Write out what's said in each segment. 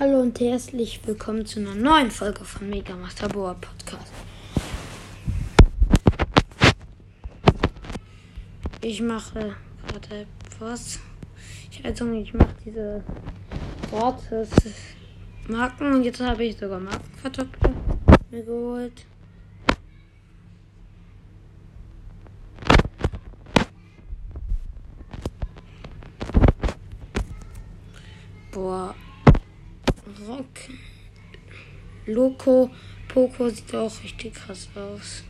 Hallo und herzlich willkommen zu einer neuen Folge von Mega Master Boa Podcast. Ich mache gerade was. Ich, also ich mache diese gratis Marken und jetzt habe ich sogar Markenverdoppler mir geholt. Boah. Rock. Loco. Poco sieht auch richtig krass aus.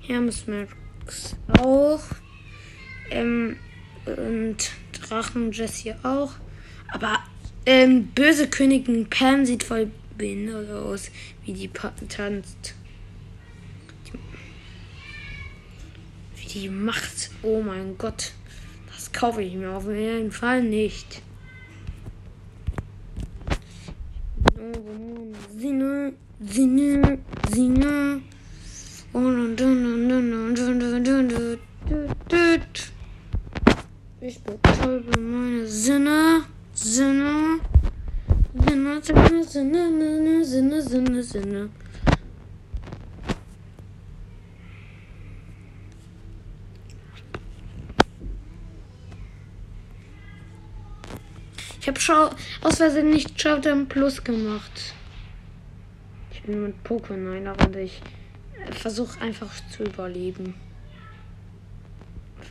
Hermes Max auch. Ähm, und Drachen Jessie auch. Aber ähm, böse Königin Pam sieht voll behindert aus, wie die tanzt. Wie die macht. Oh mein Gott. Kaufe ich mir auf jeden Fall nicht. Aus Versehen nicht Showdown Plus gemacht. Ich bin mit Pokémon und ich versuche einfach zu überleben.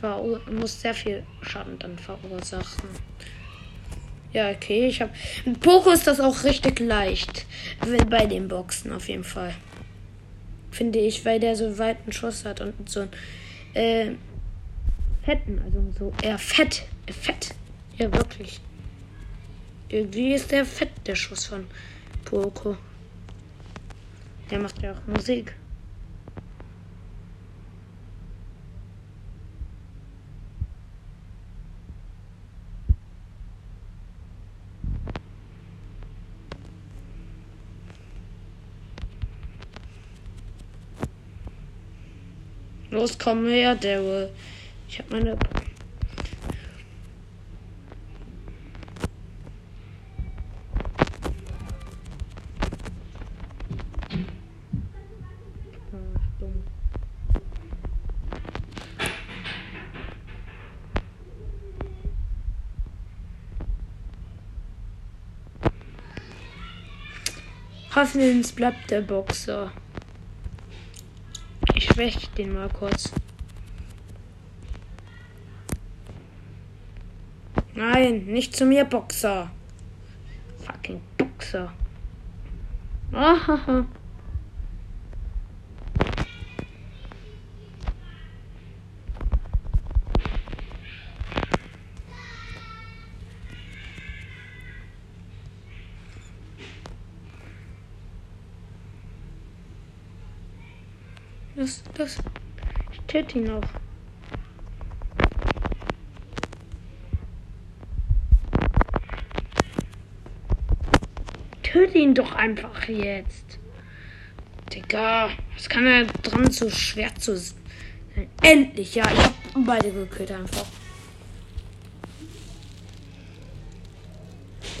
Verur muss sehr viel Schaden dann verursachen. Ja, okay, ich habe. Mit Poco ist das auch richtig leicht. Bei den Boxen auf jeden Fall. Finde ich, weil der so weiten Schuss hat und so einen äh, fetten, also so eher fett. Fett. Ja, wirklich. Irgendwie ist der fett, der Schuss von Poco. Der macht ja auch Musik. Los, komm her, Daryl. Ich hab meine. Hoffentlich bleibt der Boxer schwäche den mal kurz. Nein, nicht zu mir, Boxer. Fucking Boxer. Ahaha. Das, das. Ich töte ihn noch. Töte ihn doch einfach jetzt. Digga, was kann er dran so schwer zu sein? Endlich, ja, ich hab beide gekillt einfach.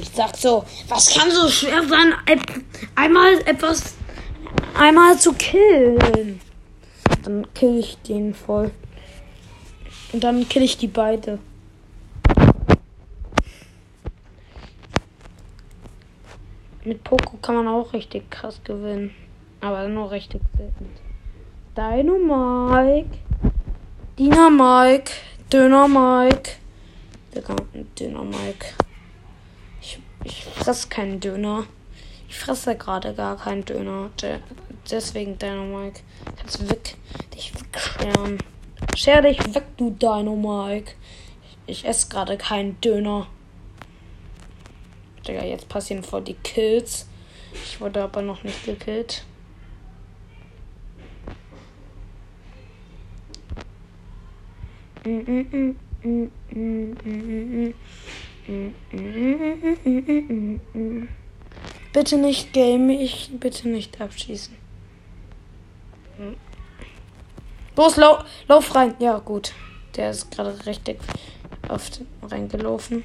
Ich sag so, was kann so schwer sein, einmal etwas einmal zu killen? Dann kill ich den voll. Und dann kill ich die beide. Mit Poco kann man auch richtig krass gewinnen. Aber nur richtig selten. Dino Mike. Dina Mike. Döner Mike. Döner Mike. Ich, ich fress keinen Döner. Ich fresse gerade gar keinen Döner. Deswegen Dynamike. Kannst weg, dich wegscheren. Scher dich weg, du Dynamike. Ich, ich esse gerade keinen Döner. Digga, jetzt passieren vor die Kills. Ich wurde aber noch nicht gekillt. Bitte nicht game, ich bitte nicht abschießen. Hm. Los, lau lauf rein. Ja, gut. Der ist gerade richtig oft reingelaufen.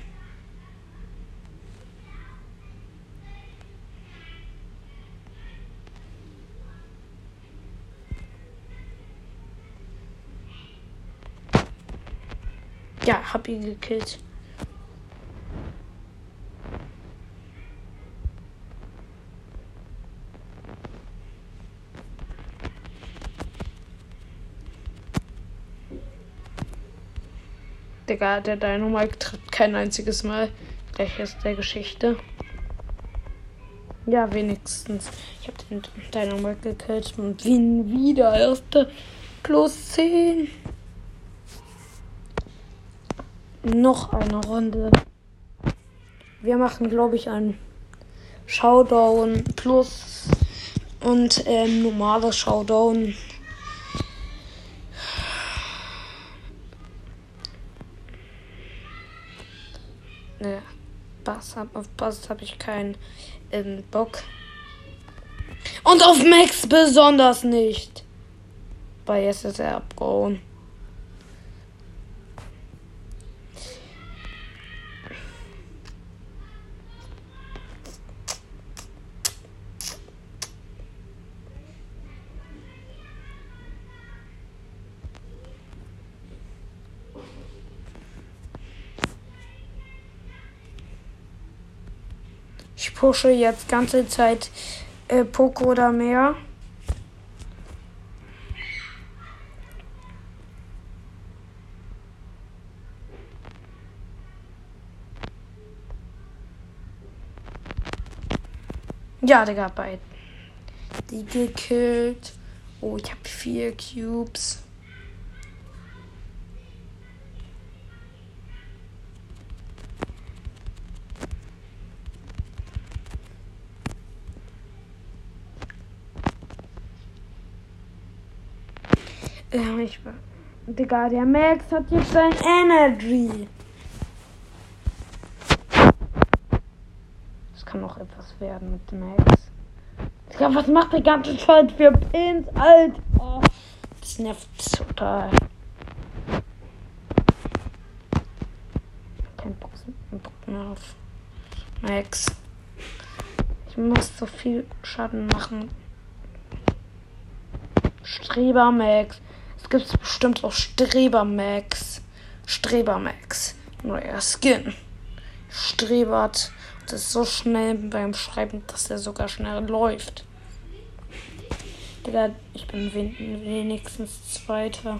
Ja, hab ihn gekillt. Digga, der Dynamite tritt kein einziges Mal. Gleich ist der Geschichte. Ja, wenigstens. Ich habe den Dynamite gekillt und bin wieder erster plus 10. Noch eine Runde. Wir machen, glaube ich, ein Showdown plus und ähm, normales Showdown. Ne, Bass hab, auf Bass habe ich keinen ähm, Bock. Und auf Max besonders nicht. Weil jetzt ist er abgehauen. Ich pushe jetzt ganze Zeit äh, Poco oder mehr. Ja, Digga, bei die gekillt. Oh, ich habe vier Cubes. Ja, ich war. Digga, der Max hat jetzt sein Energy. Das kann noch etwas werden mit dem Max. Digga, was macht der ganze Zeit für Pins, Alter? Oh, das nervt total. Kein Bock mehr auf Max. Ich muss so viel Schaden machen. Streber Max. Es gibt bestimmt auch Streber Max. Streber Max. Neuer Skin. Strebert. Das ist so schnell beim Schreiben, dass er sogar schnell läuft. Ich bin wenigstens Zweiter.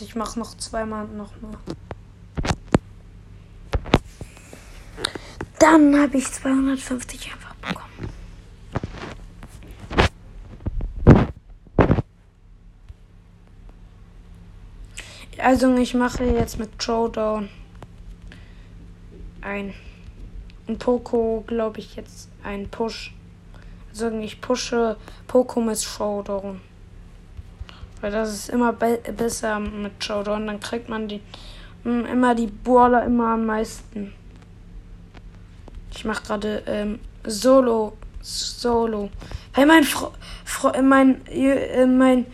Ich mach noch zweimal noch mal. Dann habe ich 250 einfach bekommen. Also ich mache jetzt mit Showdown ein, ein Poco, glaube ich, jetzt ein Push. Also ich pushe Poco mit Showdown. Weil das ist immer be besser mit Showdown. Dann kriegt man die immer die Brawler immer am meisten. Ich mache gerade ähm, Solo. Solo. Weil mein Fro Fro mein, äh, mein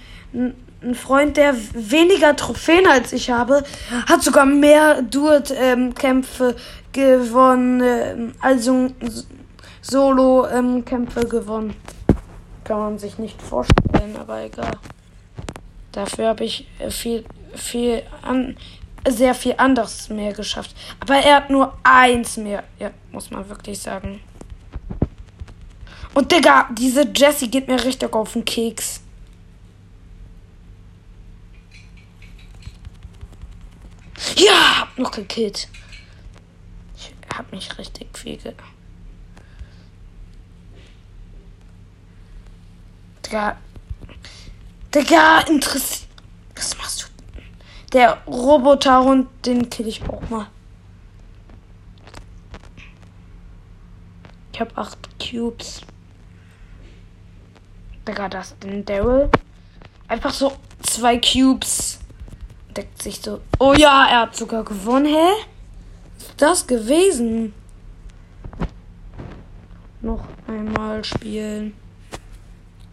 ein Freund, der weniger Trophäen als ich habe, hat sogar mehr Duet-Kämpfe ähm, gewonnen, äh, also Solo-Kämpfe ähm, gewonnen. Kann man sich nicht vorstellen, aber egal. Dafür habe ich äh, viel, viel an, sehr viel anderes mehr geschafft. Aber er hat nur eins mehr. Ja, muss man wirklich sagen. Und Digga, diese Jessie geht mir richtig auf den Keks. Ja, gekillt. Ich hab mich richtig viel ge. Digga. Digga, interessiert. Was machst du? Der Roboter und den kill ich auch mal. Ich hab acht Cubes. Digga, das den Daryl. Einfach so zwei Cubes deckt sich so. Oh ja, er hat sogar gewonnen. Hä? Was ist das gewesen? Noch einmal spielen.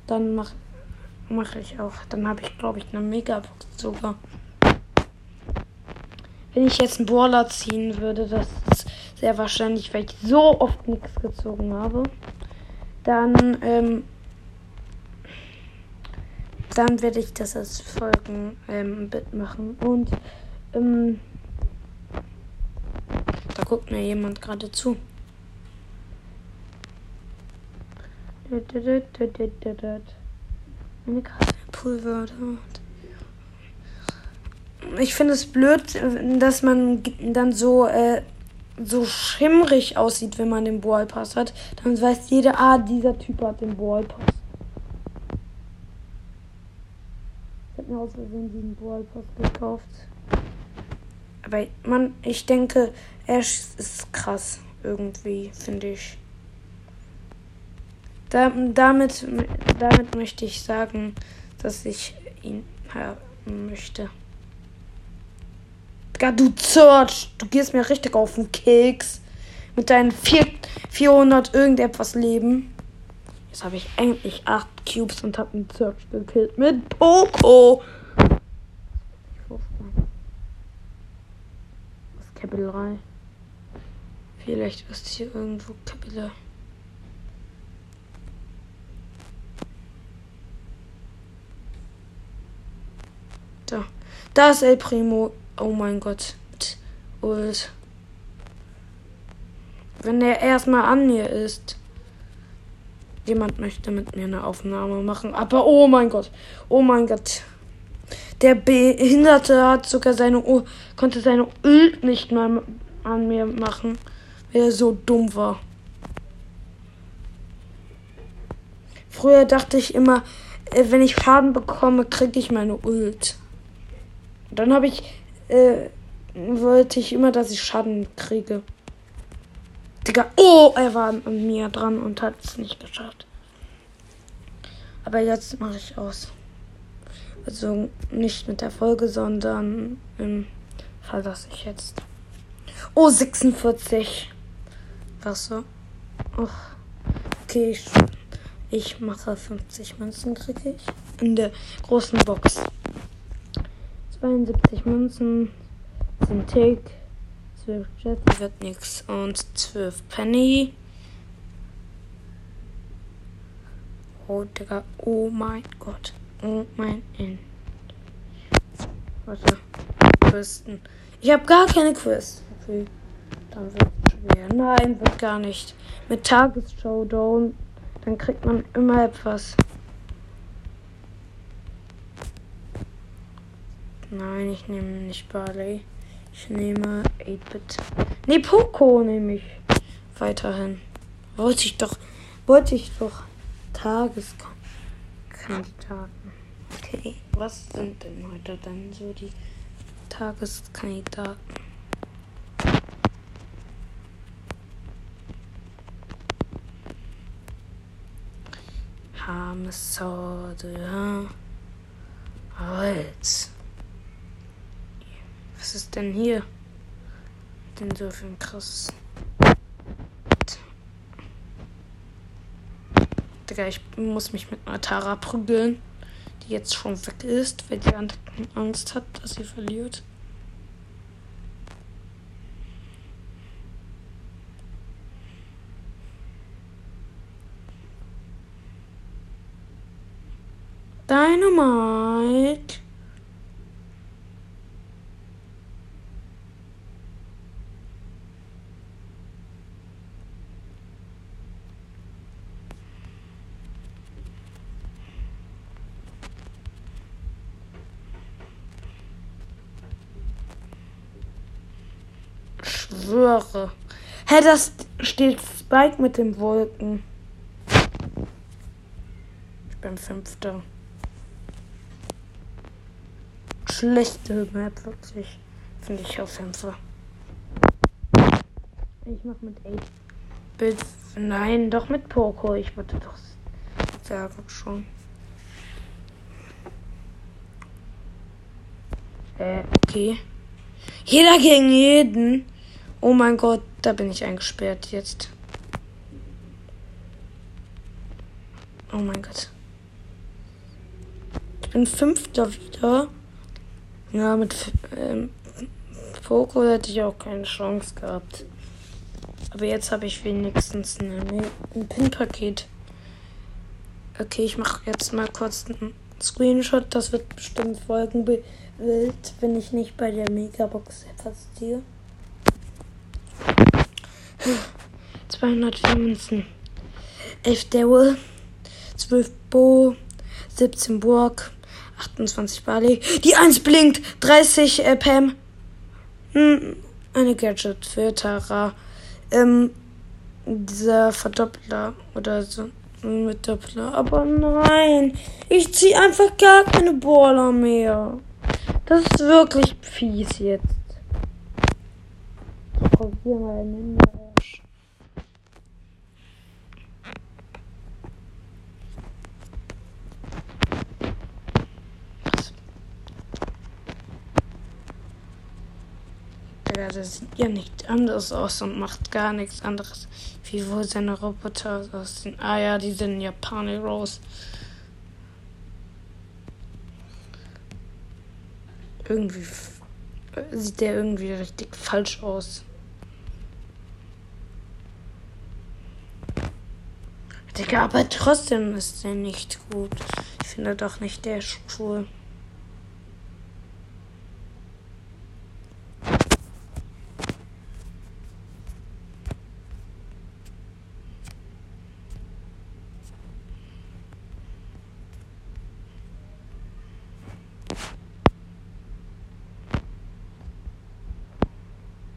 Dann mach, mache ich auch. Dann habe ich, glaube ich, eine Megabox sogar. Wenn ich jetzt einen Brawler ziehen würde, das ist sehr wahrscheinlich, weil ich so oft nichts gezogen habe. Dann, ähm, dann werde ich das als Folgen ähm, machen. Und ähm, da guckt mir jemand gerade zu. Eine krasse Pulver. Ich finde es blöd, dass man dann so, äh, so schimmrig aussieht, wenn man den Ballpass hat. Dann weiß jeder, ah, dieser Typ hat den Ballpass. Ich habe mir aus Versehen diesen Ballpass gekauft. Aber man, ich denke, Ash ist krass irgendwie, finde ich. Da, damit, damit möchte ich sagen, dass ich ihn haben möchte. Gar du Search, du gehst mir richtig auf den Keks. Mit deinen 400 irgendetwas Leben. Jetzt habe ich endlich 8 Cubes und habe einen Search gekillt mit Poco. Was ist Kapitel 3? Vielleicht ist hier irgendwo Kapitel Da. Da ist El Primo. Oh mein Gott. Ult. Wenn der erstmal an mir ist. Jemand möchte mit mir eine Aufnahme machen. Aber oh mein Gott. Oh mein Gott. Der Behinderte hat sogar seine U konnte seine Ult nicht mal an mir machen, weil er so dumm war. Früher dachte ich immer, äh, wenn ich Schaden bekomme, kriege ich meine Ult. Dann habe ich, äh, wollte ich immer, dass ich Schaden kriege. Digga, oh, er war an mir dran und hat es nicht geschafft. Aber jetzt mache ich aus. Also nicht mit der Folge, sondern im Fall, ich jetzt. Oh, 46. Was so? Oh. Okay, ich, ich mache 50 Münzen, kriege ich. In der großen Box. 72 Münzen, 10 Tick, 12 Jet, wird nix. Und 12 Penny. Oh, Digga. Oh mein Gott. Oh mein In. Warte. Quisten. Ich habe gar keine Quest. Okay. Dann wird schwer. Nein, wird gar nicht. Mit Tagesshowdown, dann kriegt man immer etwas. Nein, ich nehme nicht Barley. Ich nehme 8-Bit. Nee, Poco nehme ich weiterhin. Wollte ich doch. Wollte ich doch. Tageskandidaten. Okay, was sind denn heute dann so die Tageskandidaten? Hamsode. Holz. Was ist denn hier? Denn so viel krass. Digga, ich muss mich mit einer Tara prügeln, die jetzt schon weg ist, weil die Angst hat, dass sie verliert. Dynamite. Schwöre. Hä, das steht Spike mit den Wolken. Ich bin Fünfter. Schlechte Map, wirklich. Finde ich auf Fünfer. Ich mach mit 8 Bit. Nein, doch mit Poco. Ich wollte doch sagen schon. Äh, okay. Jeder gegen jeden. Oh mein Gott, da bin ich eingesperrt jetzt. Oh mein Gott. bin Fünfter wieder. Ja, mit ähm, Poco hätte ich auch keine Chance gehabt. Aber jetzt habe ich wenigstens ein, ein Pin-Paket. Okay, ich mache jetzt mal kurz einen Screenshot. Das wird bestimmt Folgenbild, wenn ich nicht bei der Megabox etwas ziehe. 204 Münzen. 11 Daryl. 12 Bo. 17 Burg. 28 Barley. Die 1 blinkt. 30 äh, Pam. Hm, eine Gadget für Tara. Ähm, dieser Verdoppler oder so mit Doppler. Aber nein, ich ziehe einfach gar keine Baller mehr. Das ist wirklich fies jetzt. Ich probiere mal einen Ninja Ja, das sieht ja nicht anders aus und macht gar nichts anderes, wie wohl seine Roboter aussehen. Ah ja, die sind Japanisch raus. Irgendwie sieht der irgendwie richtig falsch aus. Digga, aber trotzdem ist der nicht gut. Ich finde doch nicht der cool.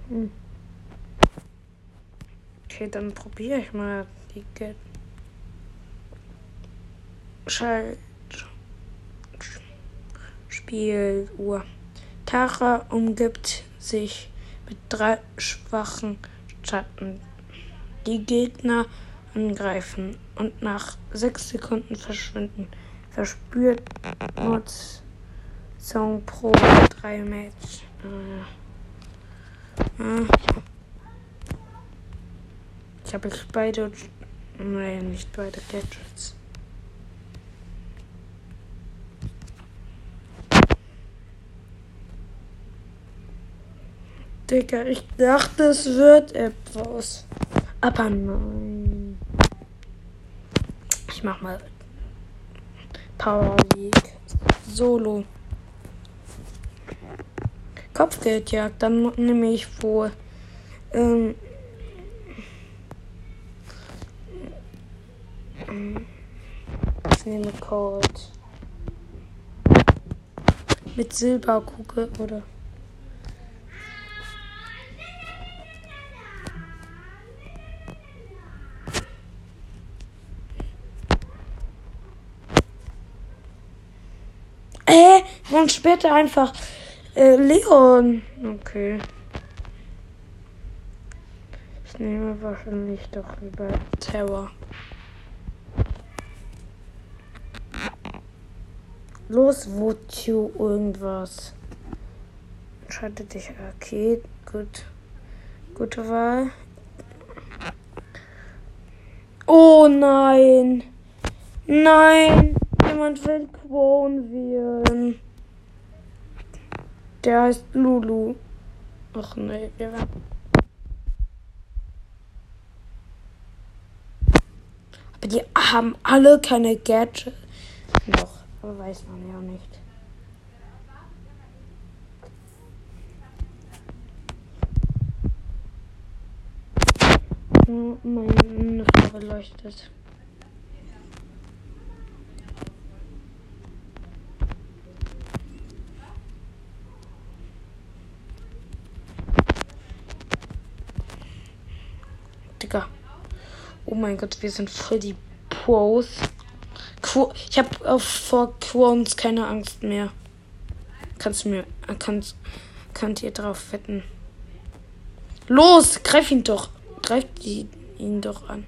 Hm. Okay, dann probiere ich mal die Schalt Spieluhr. Tara umgibt sich mit drei schwachen Schatten, die Gegner angreifen und nach sechs Sekunden verschwinden. Verspürt Nutzung pro drei Match. Äh. Ich habe beide. Nein, nicht beide Gadgets. Digga, ich dachte, es wird etwas. Aber nein. Ich mach mal Power League Solo. Kopfgeldjagd, dann nehme ich wohl. Ähm, ich nehme Cold. Mit Silberkugel oder. Und später einfach äh, Leon. Okay. Ich nehme wahrscheinlich doch lieber Terror. Los, wozu irgendwas? Entscheide dich. Okay, gut. Gute Wahl. Oh nein. Nein. Jemand will Quon wählen. Der heißt Lulu. Ach nee, der war. Aber die haben alle keine Gadgets. Noch, aber weiß man ja nicht. Meine Farbe leuchtet. Digga. Oh mein Gott, wir sind voll die Pros. Qu ich habe vor Quons keine Angst mehr. Kannst du mir, kannst, könnt ihr drauf wetten. Los, greif ihn doch. Greif ihn doch an.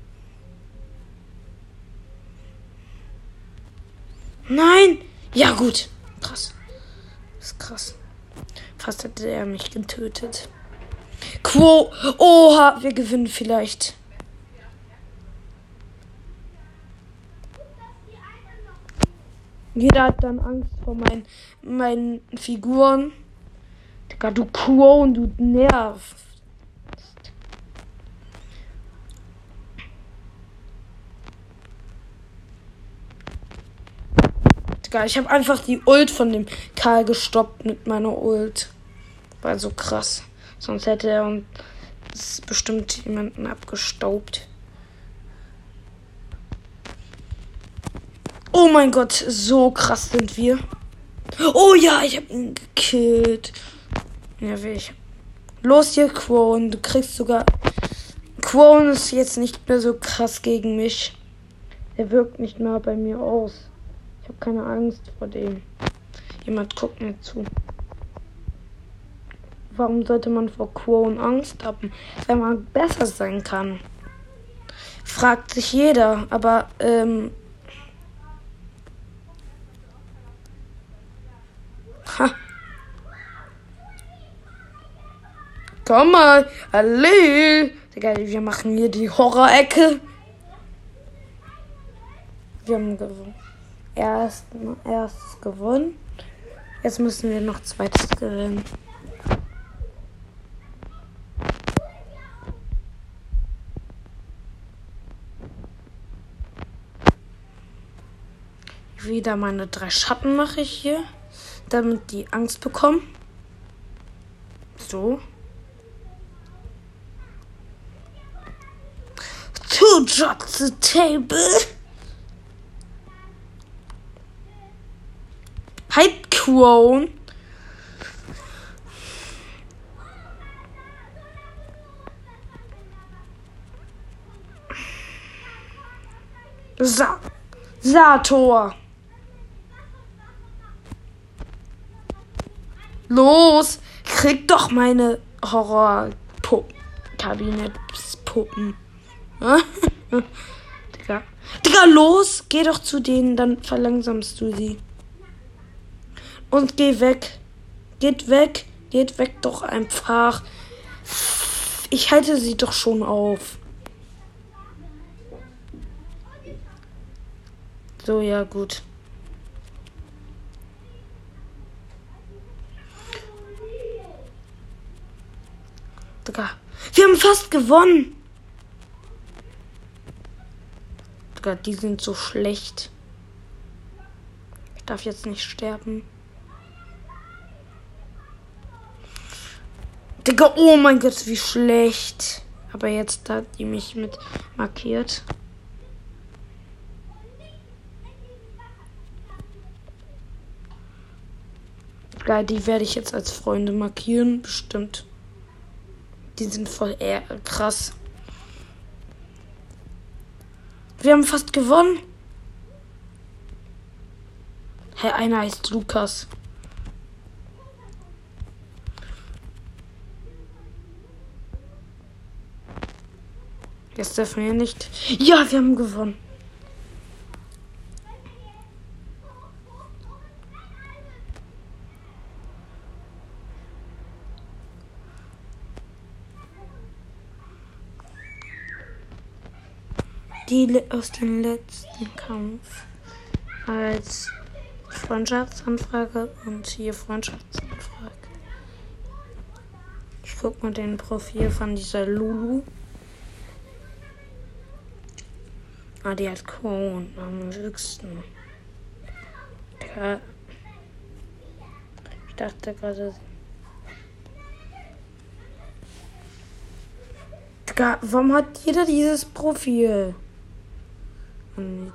Nein! Ja, gut. Krass. Das ist krass. Fast hätte er mich getötet. Quo. Oha, wir gewinnen vielleicht. Jeder hat dann Angst vor meinen, meinen Figuren. Digga, du Clone, du nervst. Digga, ich habe einfach die Ult von dem Karl gestoppt mit meiner Ult. War so krass. Sonst hätte er uns bestimmt jemanden abgestaubt. Oh mein Gott, so krass sind wir. Oh ja, ich habe ihn gekillt. Ja, will ich. Los hier, Quone. Du kriegst sogar. Quone ist jetzt nicht mehr so krass gegen mich. Er wirkt nicht mehr bei mir aus. Ich habe keine Angst vor dem. Jemand guckt mir zu. Warum sollte man vor Quone Angst haben, wenn man besser sein kann? Fragt sich jeder, aber ähm. Komm mal, alle. Digga, wir machen hier die Horrorecke. Wir haben gewonnen erst, erstes gewonnen. Jetzt müssen wir noch zweites gewinnen. Wieder meine drei Schatten mache ich hier, damit die Angst bekommen. So. To drop the table. Hype-Crone. Sa Sator. Los, krieg doch meine Horror-Kabinettspuppen. Digga. Digga, los, geh doch zu denen, dann verlangsamst du sie. Und geh weg. Geht weg. Geht weg doch einfach. Ich halte sie doch schon auf. So, ja, gut. Digga. Wir haben fast gewonnen. Digga, die sind so schlecht. Ich darf jetzt nicht sterben. Digga, oh mein Gott, wie schlecht. Aber jetzt hat die mich mit markiert. Geil, die werde ich jetzt als Freunde markieren, bestimmt. Die sind voll eher krass. Wir haben fast gewonnen. Hä, einer heißt Lukas. Jetzt dürfen wir nicht. Ja, wir haben gewonnen. Die aus dem letzten Kampf als Freundschaftsanfrage und hier Freundschaftsanfrage. Ich guck mal den Profil von dieser Lulu. Ah, die hat Korn am höchsten. Ich dachte gerade. Warum hat jeder dieses Profil? Und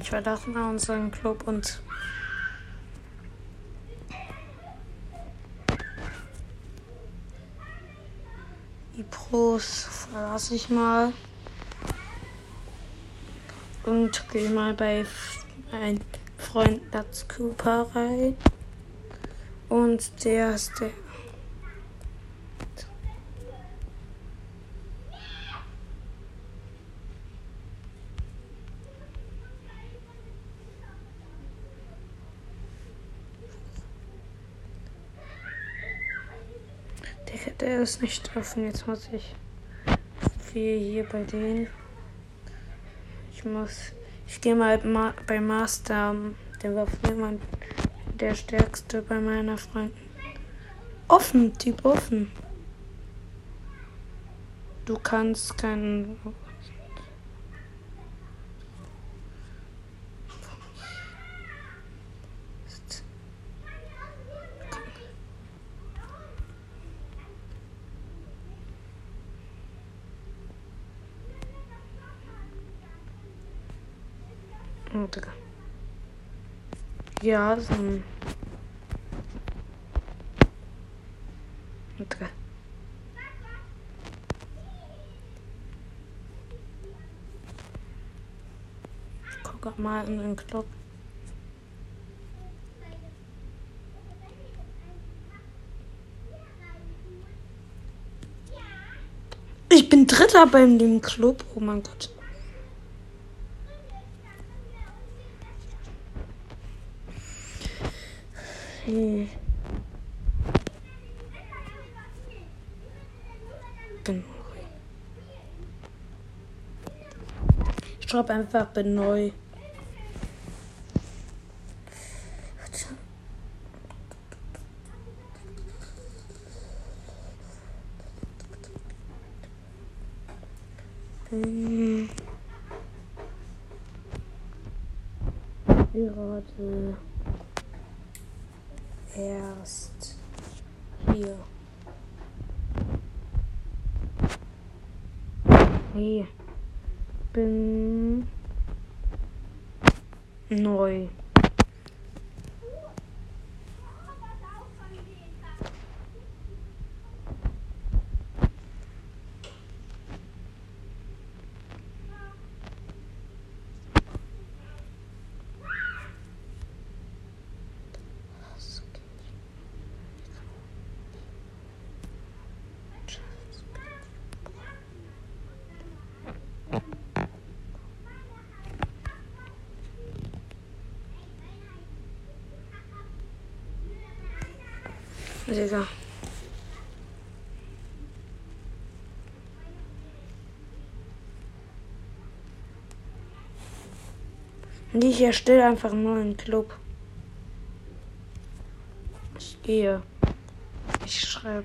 Ich verlasse mal unseren Club und die Pros verlasse ich mal und gehe mal bei einem Freund Latz Cooper rein. Und der ist der. Ist nicht offen. Jetzt muss ich wie hier bei denen. Ich muss. Ich gehe mal bei Master. Der war früher mein der stärkste bei meiner Freundin. Offen, Typ offen. Du kannst keinen. Oh, Digga. Ja, so ein. Okay. Guck mal in den Club. Ich bin Dritter beim dem Club. Oh mein Gott. Bin Ich schreibe einfach bin neu. Hm. Gerade erst hier. Nee. Bin neu. Digga. Und ich erstelle einfach einen neuen Club. Ich gehe. Ich schreibe.